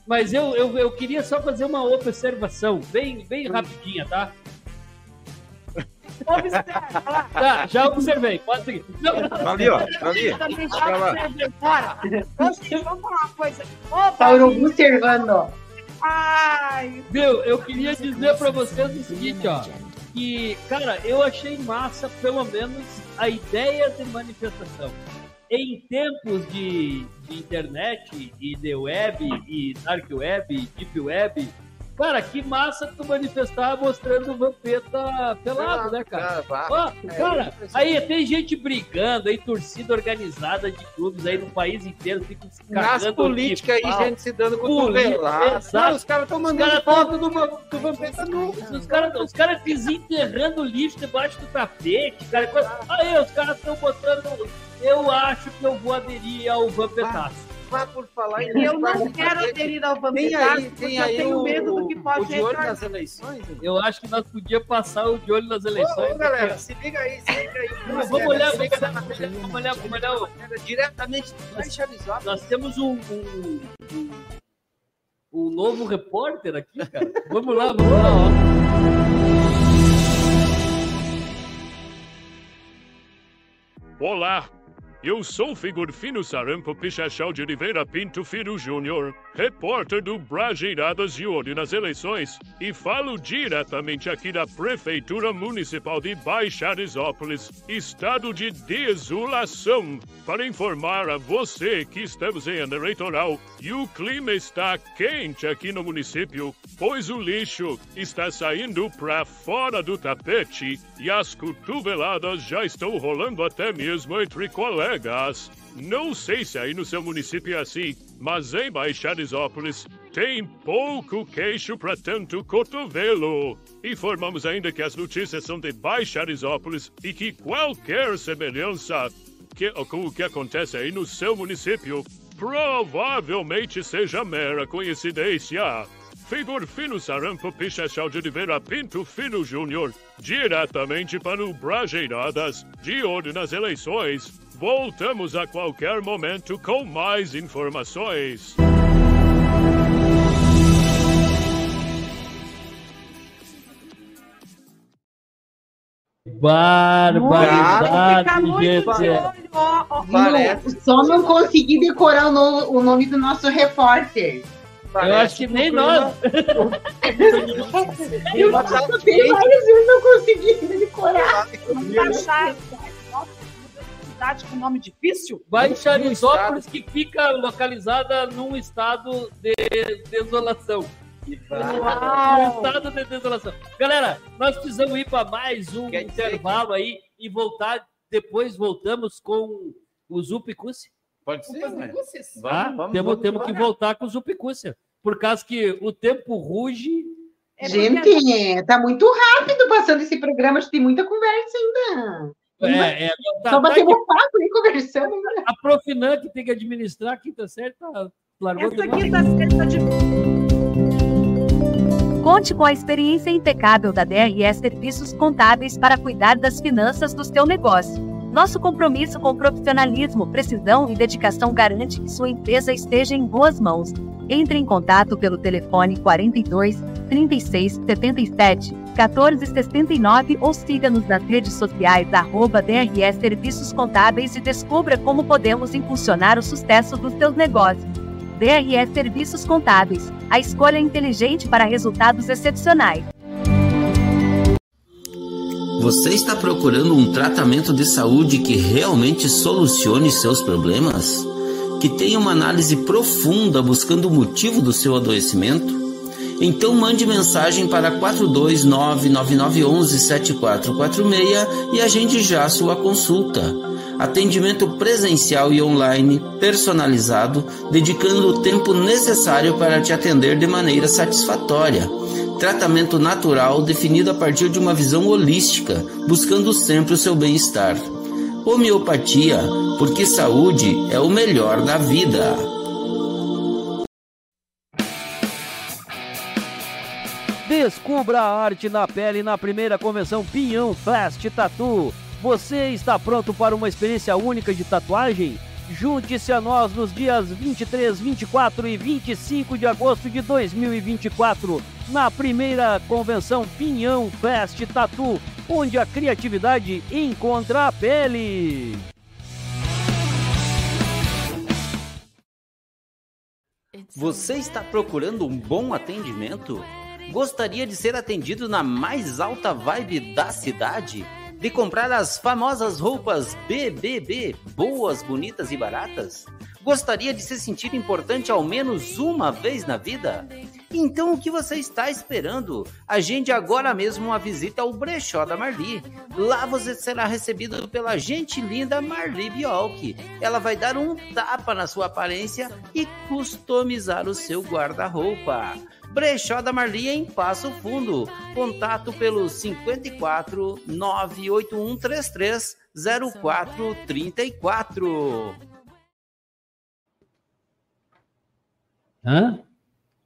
Mas eu, eu, eu queria só fazer uma observação, bem, bem rapidinha, tá? Observa, olha lá. Tá, já observei. Pode seguir. Não, não. Tá ali, ó. Tá ali. Ô, gente, vamos falar uma coisa. Ô, Tá observando. Ai, Viu, eu queria dizer pra vocês o seguinte, ó. Que, cara, eu achei massa, pelo menos, a ideia de manifestação. em tempos de, de internet e de web e dark web deep web, cara, que massa tu manifestar mostrando o Vampeta pelado, né, cara? Ó, cara, aí tem gente brigando, aí torcida organizada de clubes aí no país inteiro, fica se Nas cagando políticas de aí, pau. gente se dando Política, cotovelada. exato. Não, Os caras estão mandando caras foto do, do Vampeta nu. Os caras cara desenterrando lixo debaixo do tapete, cara. Aí, os caras estão botando. Eu acho que eu vou aderir ao Vampetaço. Vá por falar em Eu não quero aderir ao porque tem eu tenho o, medo do que o pode de olho nas eleições. hein? Eu acho que nós podíamos passar o de olho nas eleições. Ô, ô, galera, se liga aí, se liga aí. Vamos vamos olhar, vamos olhar, vamos olhar, vamos olhar, vamos olhar. o- Diretamente Baixarizado. Nós temos um, um, um, um novo repórter aqui, cara. Vamos lá, vamos lá, ó. Olá, eu sou Figurfino Sarampo Pichachal de Oliveira Pinto Filho Júnior, repórter do Brajeiradas de Olho nas Eleições, e falo diretamente aqui da Prefeitura Municipal de Baixarizópolis, estado de desolação, para informar a você que estamos em ano eleitoral e o clima está quente aqui no município, pois o lixo está saindo para fora do tapete e as cotoveladas já estão rolando até mesmo entre colegas. Não sei se aí no seu município é assim, mas em Baixarizópolis tem pouco queixo para tanto cotovelo. Informamos ainda que as notícias são de Baixarizópolis e que qualquer semelhança que, com o que acontece aí no seu município provavelmente seja mera coincidência. Figurfino Sarampo Pichachal de Oliveira Pinto Filho Júnior, diretamente para o Brajeiradas, de olho nas eleições. Voltamos a qualquer momento com mais informações. Barbaridade, gente. só não consegui decorar o, no- o nome do nosso repórter. Eu acho que nem nós. *laughs* Eu botei várias vezes não consegui decorar. Cidade com nome difícil? Baixarizópolis, que fica localizada num estado de desolação. Um estado de desolação. Galera, nós precisamos ir para mais um intervalo aí e voltar. Depois voltamos com o Zupicúcia. Pode ser, né? Tá? Vamos, vamos, temos vamos temos que voltar com o Zupicúcia. Por causa que o tempo ruge. Gente, tá muito rápido passando esse programa, acho que tem muita conversa ainda. É, é, tá- Só tá aqui. papo e conversando. né? A Profinan, que tem que administrar a quinta série, tá, largou Essa de mão. quinta série tá de Conte com a experiência impecável da DRE Serviços Contábeis para cuidar das finanças do seu negócio. Nosso compromisso com profissionalismo, precisão e dedicação garante que sua empresa esteja em boas mãos. Entre em contato pelo telefone 42 36 77 14 69 ou siga-nos nas redes sociais arroba DRE Serviços Contábeis e descubra como podemos impulsionar o sucesso dos seus negócios. DRE Serviços Contábeis, a escolha inteligente para resultados excepcionais. Você está procurando um tratamento de saúde que realmente solucione seus problemas? Que tenha uma análise profunda buscando o motivo do seu adoecimento? Então mande mensagem para 42999117446 e agende já sua consulta. Atendimento presencial e online personalizado, dedicando o tempo necessário para te atender de maneira satisfatória. Tratamento natural definido a partir de uma visão holística, buscando sempre o seu bem-estar. Homeopatia, porque saúde é o melhor da vida. Descubra a arte na pele na primeira convenção Pinhão Fast Tattoo. Você está pronto para uma experiência única de tatuagem? Junte-se a nós nos dias 23, 24 e 25 de agosto de 2024, na primeira convenção Pinhão Fest Tattoo, onde a criatividade encontra a pele. Você está procurando um bom atendimento? Gostaria de ser atendido na mais alta vibe da cidade? De comprar as famosas roupas BBB, boas, bonitas e baratas? Gostaria de se sentir importante ao menos uma vez na vida? Então o que você está esperando? Agende agora mesmo uma visita ao brechó da Marli. Lá você será recebido pela gente linda Marli Biolk. Ela vai dar um tapa na sua aparência e customizar o seu guarda-roupa. Brechó da Marli em Passo Fundo. Contato pelo 54 98133 0434. Hã?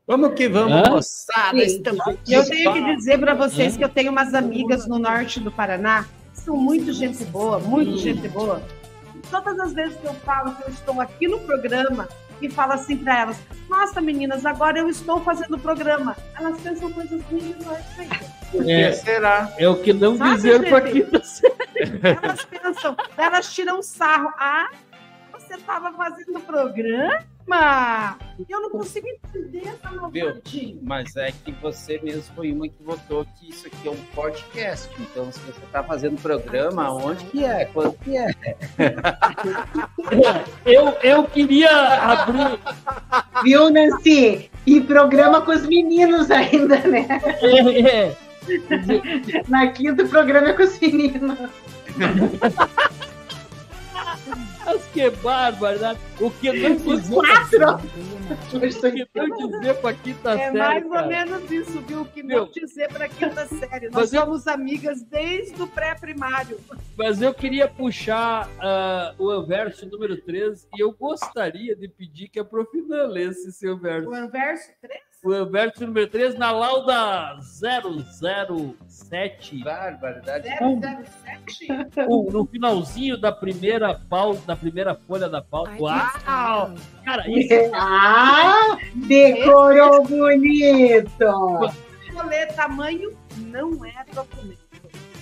Vamos que vamos, Hã? moçada. Sim. Estamos aqui. Eu tenho que dizer para vocês Hã? que eu tenho umas amigas no norte do Paraná, são muito gente boa, muito gente boa. E Todas as vezes que eu falo que eu estou aqui no programa e falo assim para elas: Nossa, meninas, agora eu estou fazendo o programa. Elas pensam coisas muito que É. será? É o que não Sabe, dizer pra quinta série. Elas pensam, elas tiram sarro. Ah, você estava fazendo programa? Eu não consigo entender essa novidade. Mas é que você mesmo foi uma que votou que isso aqui é um podcast. Então, se você está fazendo programa, onde que é? Quando que é? *laughs* Eu, eu queria abrir. Viu, Nancy? E programa com os meninos ainda, né? É, é. Na quinta o programa é com os meninos. *laughs* Mas que barbaridade. O que não dizer. Quatro! O que não dizer pra quinta É série. mais ou menos isso, viu? O que Meu. não dizer para quinta série. Nós Mas eu- somos amigas desde o pré-primário. Mas eu queria puxar ah, o verso número 13 e eu gostaria de pedir que a Profina lesse seu verso. O verso 3? O verso número 13 na lauda 007. Barbaridade. 007? o- *laughs* no finalzinho da primeira pauta, da primeira folha da pauta. Uau! Cara, *laughs* isso Ah, decorou bonito! Tamanho não é documento.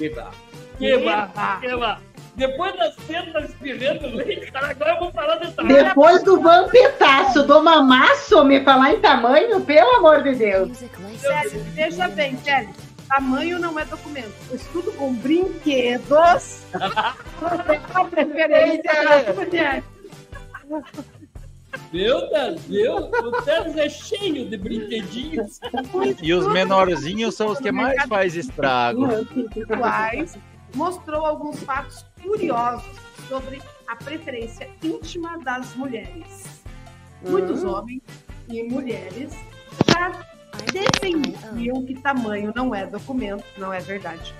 Eba. queima, Eba. queima. Depois das tetas espirrando leite, cara, agora eu vou falar de tamanho. Depois do vampetaço do mamaço, me falar em tamanho, pelo amor de Deus. Sério, veja bem, sério. Tamanho não é documento. Eu estudo com brinquedos. a preferência das mulheres. Meu Deus, o Teles é cheio de brinquedinhos. E os menorzinhos são os que mais faz estrago. Quais mostrou alguns fatos curiosos sobre a preferência íntima das mulheres. Muitos homens e mulheres já defendiam que tamanho não é documento, não é verdade.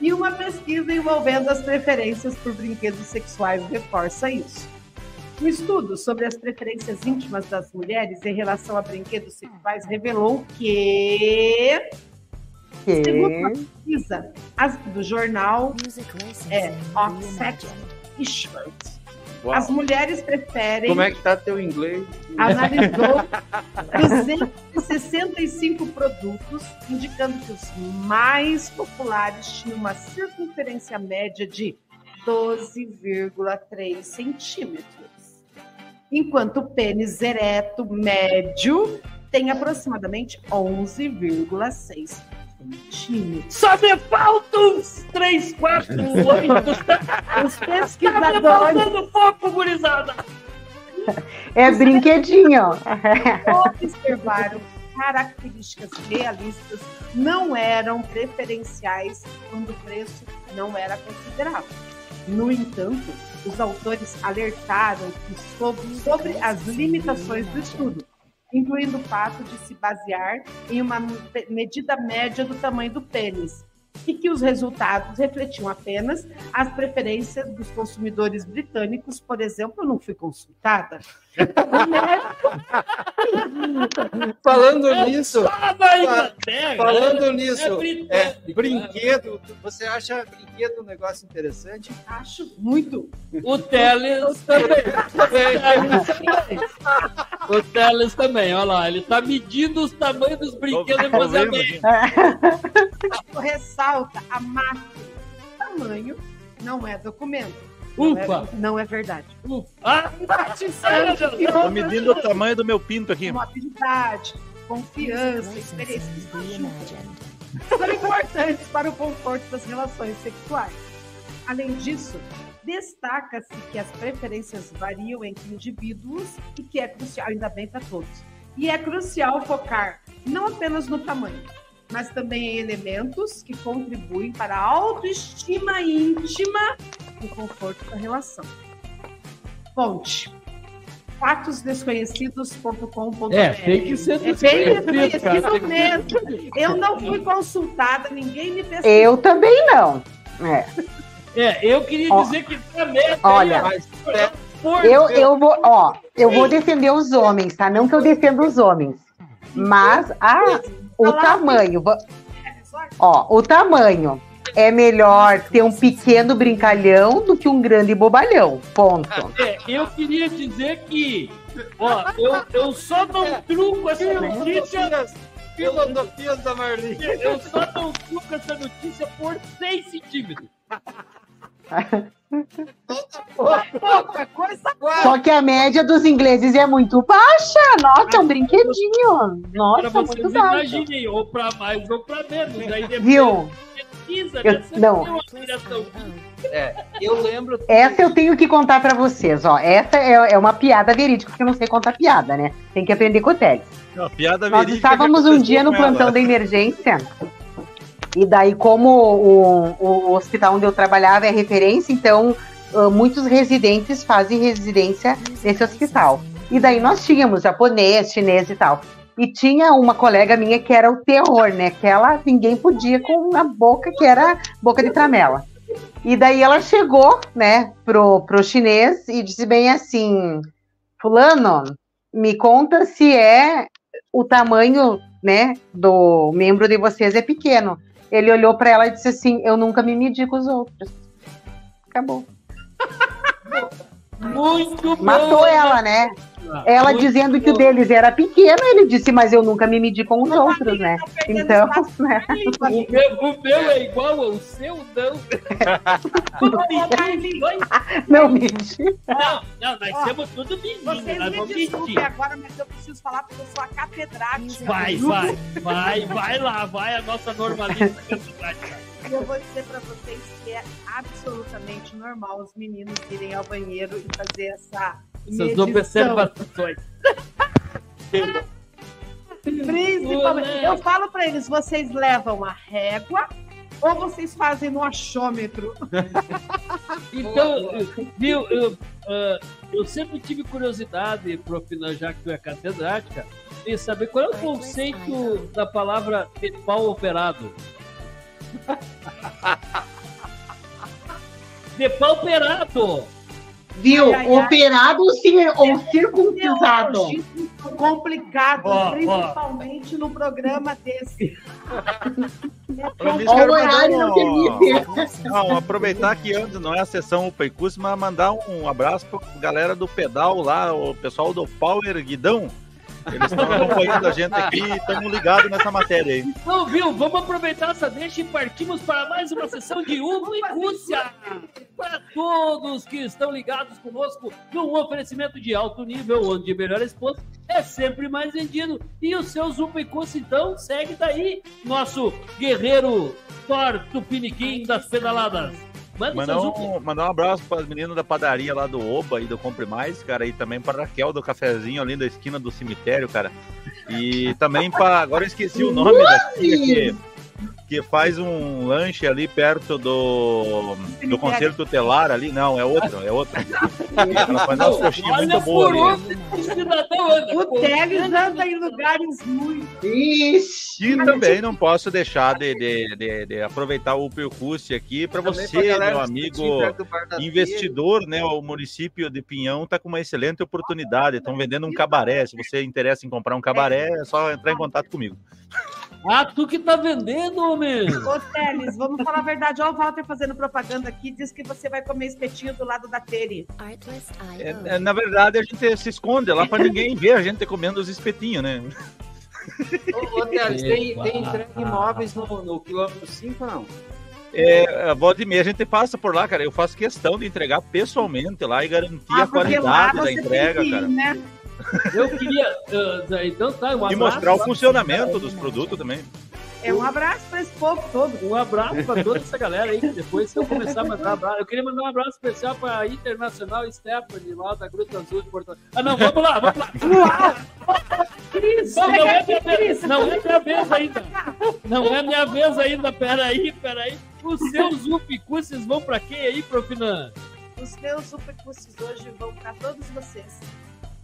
E uma pesquisa envolvendo as preferências por brinquedos sexuais reforça isso. Um estudo sobre as preferências íntimas das mulheres em relação a brinquedos sexuais revelou que Segundo uma pesquisa as- do jornal é, of Sex Issues, Uau. as mulheres preferem, Como é que tá teu inglês? analisou *laughs* 265 produtos, indicando que os mais populares tinham uma circunferência média de 12,3 centímetros, enquanto o pênis ereto médio tem aproximadamente 11,6 Só me faltam uns 3, 4, 8. Os Tá me pesquisadores faltando pouco, gurizada. É brinquedinho. *laughs* *laughs* observaram características realistas não eram preferenciais quando o preço não era considerável. No entanto, os autores alertaram sobre, sobre as limitações do estudo, incluindo o fato de se basear em uma me- medida média do tamanho do pênis, e que os resultados refletiam apenas as preferências dos consumidores britânicos, por exemplo, eu não fui consultada. Falando nisso, Inglaterra. falando nisso, É é, brinquedo, você acha brinquedo um negócio interessante? acho muito. O Teles também. *laughs* O Teles também, olha lá. Ele tá medindo os tamanhos dos brinquedos Tô vendo Moçambique. ressalta a máquina. Tamanho não é documento. Não Ufa! é, não é verdade. Ufa! Ah, outras medindo o tamanho do meu pinto aqui. como habilidade, confiança, experiência são importantes para o conforto das relações sexuais. Além disso, destaca-se que as preferências variam entre indivíduos e que é crucial, ainda bem para todos, e é crucial focar não apenas no tamanho, mas também em elementos que contribuem para a autoestima íntima e o conforto da relação. Fonte fatosdesconhecidos.com.br. É, tem que ser É bem desconhecido, desconhecido cara. mesmo. Eu não fui consultada, ninguém me pesquisou. Eu também não. É. É, eu queria Ó, dizer que também. olha, por Eu, eu vou, ó, eu vou defender os homens, tá? Não que eu defenda os homens, mas a, o tamanho, ó, o tamanho é melhor ter um pequeno brincalhão do que um grande bobalhão. Ponto. É, eu queria dizer que, ó, eu, eu só não truco essa notícia. Filosofias da Marli. Eu só não truco essa notícia por 6 centímetros. *laughs* Coisa Só que a média dos ingleses é muito baixa. Nossa, é um brinquedinho. Para Nossa, vocês muito baixo. imaginem, ou para mais ou para menos. Aí depois Viu? pesquisa, Eu- né? Não. É, eu lembro. Essa eu tenho que contar pra vocês, ó. Essa é, é uma piada verídica, porque eu não sei contar piada, né? Tem que aprender com o Teles. Não, piada Nós verídica estávamos que um aconteceu dia no ela. plantão da emergência. E daí, como o, o hospital onde eu trabalhava é referência, então ah, muitos residentes fazem residência nesse hospital. E daí nós tínhamos japonês, chinês e tal. E tinha uma colega minha que era o terror, né? Que ela ninguém podia com a boca que era boca de tramela. E daí ela chegou, né, pro, pro chinês e disse bem assim: Fulano, me conta se é o tamanho, né, do membro de vocês é pequeno. Ele olhou para ela e disse assim: Eu nunca me medi com os outros. Acabou. Muito bom. Matou ela, né? Ela Muito dizendo que o deles era pequeno, ele disse, mas eu nunca me medi com os outros, né? Então, *laughs* né? O meu, o meu é igual ao seu, não. *laughs* Não medi. Não, não, nós Ó, somos tudo menino, Vocês nós me desculpem mentir. agora, mas eu preciso falar porque eu sou a catedrática. Vai, vai, vai, vai lá, vai a nossa normalista catedrática. E eu vou dizer pra vocês que é absolutamente normal os meninos irem ao banheiro e fazer essa Essas observações. Principalmente, eu falo pra eles, vocês levam a régua ou vocês fazem no achômetro? *laughs* Então, viu, eu, ah, eu sempre tive curiosidade, Profina, já que tu é catedrática, em saber qual é o conceito da palavra *laughs* de pau operado. De pau operado! Viu? Ai, ai. Operado ou cir- ou circuncisado? Neologismo complicado, ó. principalmente no programa desse. O horário não permite. Não, aproveitar que antes não é a sessão Open Curso, mas mandar um abraço pra galera do pedal lá, o pessoal do Power Guidão. Eles estão acompanhando a gente aqui e estamos ligados nessa matéria aí. Então, viu? Vamos aproveitar essa deixa e partimos para mais uma sessão de Uva e Rússia. Para todos que estão ligados conosco num oferecimento de alto nível, onde melhor exposto é sempre mais vendido. E os seus Uva e Rússia, então, segue daí, nosso guerreiro Thor Tupiniquim das pedaladas. Manda Mandar um, mandar um abraço para as meninas da padaria lá do Oba e do Compre Mais, cara, e também para Raquel do cafezinho ali da esquina do cemitério, cara. E também para. Agora eu esqueci o nome da que, que faz um lanche ali perto do, do Conselho Tutelar ali. Não, é outro, é outro. Ela faz umas coxinhas muito boas. onde o Teles anda em lugares muito. Ixi. E também não posso deixar de, de, de, de aproveitar o percurso aqui para você, meu amigo da investidor, né? O município de Pinhão está com uma excelente oportunidade. Estão vendendo um cabaré. Se você interessa em comprar um cabaré, é só entrar em contato comigo. Ah, tu que tá vendendo, homem! Ô, Teles, vamos falar a verdade. Olha o Walter fazendo propaganda aqui. Diz que você vai comer espetinho do lado da Tere. É, é, na verdade, a gente se esconde lá para ninguém ver a gente comendo os espetinhos, né? Ô, ô Teles, tem, tem entrega imóveis no, no quilômetro 5 não? É, volta e meia a gente passa por lá, cara. Eu faço questão de entregar pessoalmente lá e garantir Ah, a qualidade da entrega, tem que ir, cara. né? Eu queria. ah, então tá, um E abraço mostrar o funcionamento dos produtos também. É um abraço para esse povo todo. Um abraço para toda essa galera aí. Depois se eu começar a mandar um abraço. Eu queria mandar um abraço especial para a Internacional Stephanie, lá da Gruta Azul de Porto Alegre. Ah, não, vamos lá, vamos lá. *laughs* Cris, Não, não é minha vez, não é minha vez ainda. Não é minha vez ainda. Peraí, peraí. Os seus upicusses vão para quem aí, Profinan? Os meus supercursos hoje vão para todos vocês.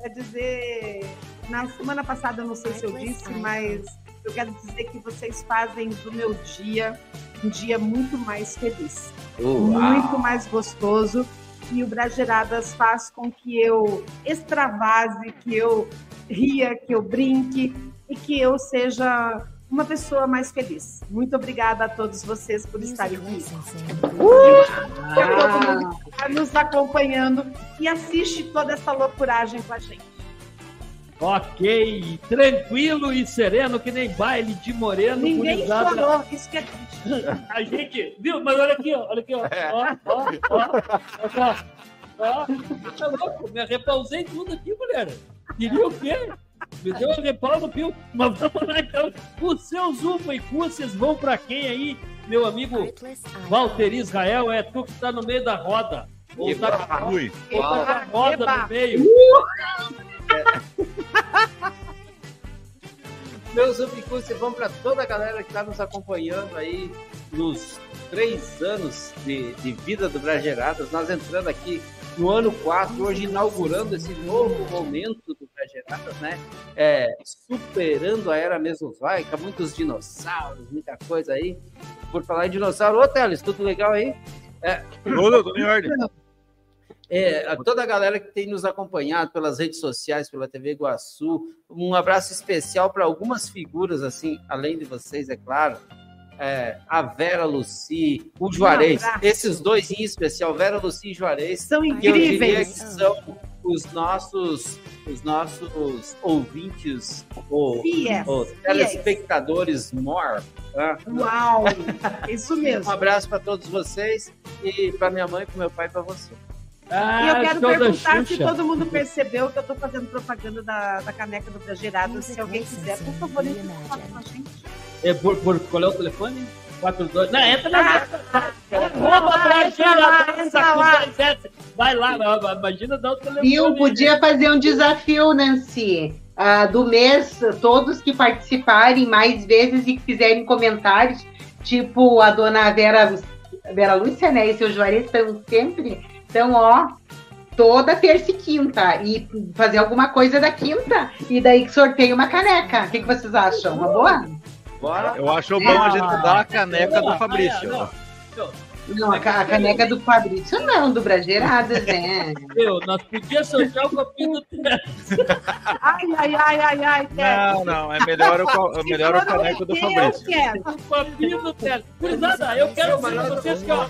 Quer dizer, na semana passada eu não sei se eu disse, mas eu quero dizer que vocês fazem do meu dia um dia muito mais feliz, muito mais gostoso. E o Brageradas faz com que eu extravase, que eu ria, que eu brinque e que eu seja uma pessoa mais feliz. Muito obrigada a todos vocês por estarem aqui. Uh! Por todo mundo que está nos acompanhando e assiste toda essa loucuragem com a gente. Ok, tranquilo e sereno, que nem baile de moreno. Ninguém gurizada. chorou, isso que é triste. *laughs* A gente, viu? Mas olha aqui, olha aqui, ó. É. Ó, ó, ó, ó, ó. Tá louco? Me repausei tudo aqui, mulher. Queria o quê? Me deu um repau no pio. Mas vamos lá, então. Os seus ufa e vocês vão pra quem aí, meu amigo Walter Israel? É tu que tá no meio da roda. Ou tá, Ui. ou tá na roda no meio. *laughs* Meus upicus vão para toda a galera que está nos acompanhando aí nos três anos de, de vida do Brageradas. Nós entrando aqui no ano 4, hoje inaugurando esse novo momento do Brageradas, né? É, superando a era mesozoica, muitos dinossauros, muita coisa aí. Por falar em dinossauro, ô Teles, tudo legal aí? É, Tudo, tudo em ordem. é, a toda a galera que tem nos acompanhado pelas redes sociais, pela TV Iguaçu, um abraço especial para algumas figuras, assim, além de vocês, é claro. É, a Vera Luci, o Juarez, abraço. esses dois em especial, Vera Luci e Juarez, São que eu diria incríveis. que são os nossos, os nossos ouvintes, ou, ou telespectadores more. tá? Uau! *laughs* Isso mesmo. Um abraço para todos vocês e para minha mãe, para meu pai e para você. E eu quero perguntar se todo mundo percebeu que eu estou fazendo propaganda da, da caneca do Brageradas. Se alguém quiser, por favor, entre em contato com a gente. É, por, por, qual é o telefone? 42. Não, entra na Ah, lá, dança entra com lá. 17. Vai lá, não, imagina dar o telefone. Viu? Podia fazer um desafio, Nancy. ah, do mês, todos que participarem mais vezes e que fizerem comentários, tipo a dona Vera, Vera Lúcia, né? E seu Juarez estão sempre. Então, ó, toda terça e quinta. E fazer alguma coisa da quinta. E daí sorteia uma caneca. O que, que vocês acham? Uma boa? Bora. Eu acho bom a gente dar a caneca do Fabrício. Não, Não, a, ca- a caneca do Fabrício não, do Brageradas, né? *laughs* Meu, nós podíamos sortear o copinho do Teles. *laughs* Ai, ai, ai, ai, ai, Não, não, é melhor o, co- é melhor o caneco do Eu Fabrício. quero. O copinho do Teles. Gurizada, eu quero ver vocês que, ó.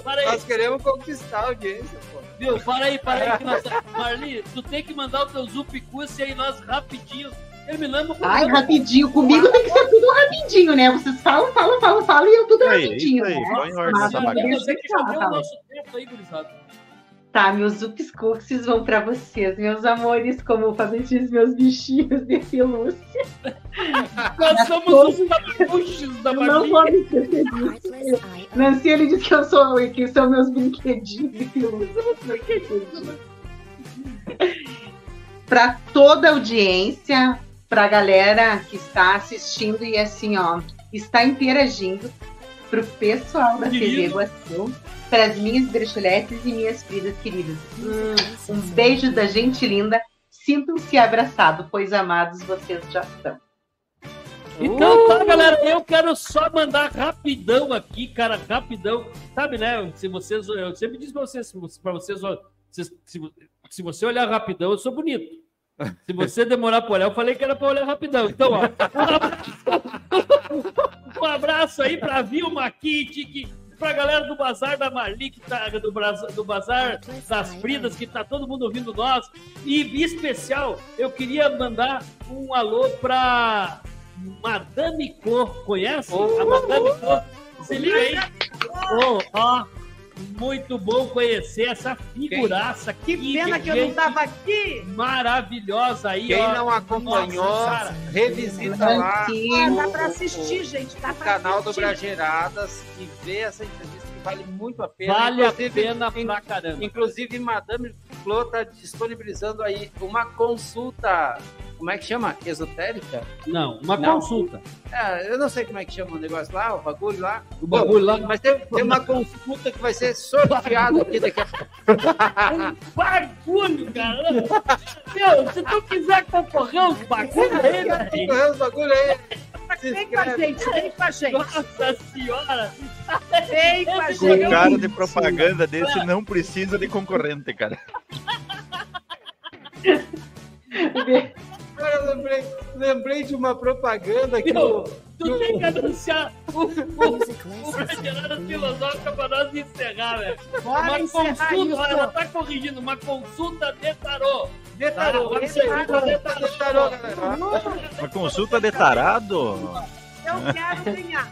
Para aí, Nós queremos conquistar a audiência, pô. viu? Para aí, para aí. Que nós... Marli, tu tem que mandar o teu Zupicus e aí nós rapidinho terminamos o Ai, rapidinho. Comigo tem que ser tudo rapidinho, né? Vocês falam, falam, falam, falam e eu tudo aí, rapidinho. isso aí, né? põe em ordem eu. Tá, meus ups cookies vão pra vocês, meus amores, como o Fabio diz, meus bichinhos de pelúcia. Nós somos os tapuxos da Eu não vou me esquecer disso. Nancy, ele disse que eu sou, que são meus brinquedinhos de pelúcia. brinquedinhos. Pra toda a audiência, pra galera que está assistindo e assim, ó, está interagindo, pro pessoal da TV. Iguaçu, para as minhas brechuletes e minhas filhas queridas. Hum, um beijo da gente linda. Sintam-se abraçados, pois amados vocês já são. Então tá, galera, eu quero só mandar rapidão aqui, cara, rapidão. Sabe, né? Se vocês, eu sempre disse pra vocês, para vocês, vocês- se, se você olhar rapidão, eu sou bonito. Se você demorar pra olhar, eu falei que era pra olhar rapidão. Então, ó, um abraço aí pra Vilma Kit, que, pra galera do Bazar da Marli, que tá, do, do Bazar das Fridas, que tá todo mundo ouvindo nós. E em especial, eu queria mandar um alô pra Madame Co. Conhece? A Madame Co. Se liga aí. Ô, ó. Muito bom conhecer essa figuraça. Que pena que eu não tava aqui. Maravilhosa aí, Quem ó. não acompanhou, Nossa, cara. revisita lá Ah, dá pra assistir, gente. Dá o pra canal do assistir. Brageiradas e ver essa entrevista vale muito a pena. Vale a Inclusive, pena pra caramba. Inclusive, Madame Flo tá disponibilizando aí uma consulta, como é que chama? Esotérica? Não, uma Não. consulta. É, eu não sei como é que chama o negócio lá, o bagulho lá. O bagulho lá. Mas tem, tem uma consulta que vai ser sorteada aqui daqui a pouco. *laughs* Bagulho, caramba. Meu, se tu quiser concorrer aos bagulhos aí, velho. Concorrer os bagulho aí. Vem com a gente, vem com a gente. Nossa senhora. Vem com a cara de propaganda desse não precisa de concorrente, cara. Cara, eu lembrei, lembrei de uma propaganda que Meu, o. tu tem que anunciar o, o, *laughs* o Brasileira Filosófica pra nós encerrar, velho. Uma encerrar consulta, isso. ela tá corrigindo, uma consulta de tarô. De tarô, Tá, de uma tarô, consulta de de tarô. tarô, galera. Uma consulta de tarado? Eu quero ganhar.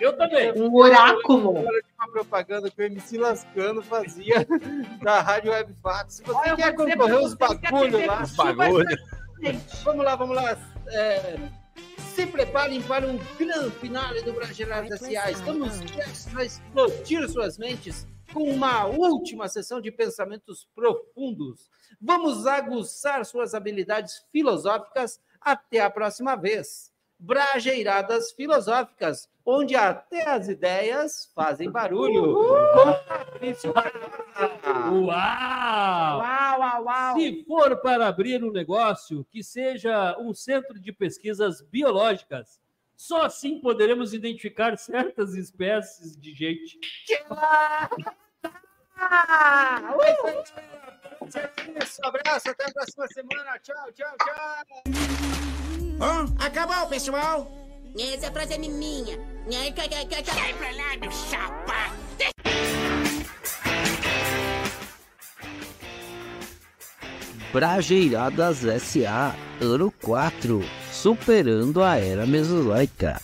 Eu também. Um oráculo. Era uma propaganda que o MC Lascano fazia *laughs* da Rádio Web Fatos. Se você quer concorrer os vocês que a bagulho TV lá, Os bagulho. Gente, vamos lá, vamos lá. É, se preparem para um grande finale do Brasileiro S.A. Estamos prestes a explodir suas mentes com uma última sessão de pensamentos profundos. Vamos aguçar suas habilidades filosóficas até a próxima vez. Brajeiradas filosóficas, onde até as ideias fazem barulho. Com Patrício Carvalho. Uau! uau, uau, uau. Se for para abrir um negócio que seja um centro de pesquisas biológicas, só assim poderemos identificar certas espécies de gente. Uh, Isso, abraço, até a próxima semana. Tchau, tchau, tchau. Acabou, pessoal. Essa frase é minha. Sai pra lá, meu chapa. Brajeiradas SA, ano 4, superando a era mesozoica.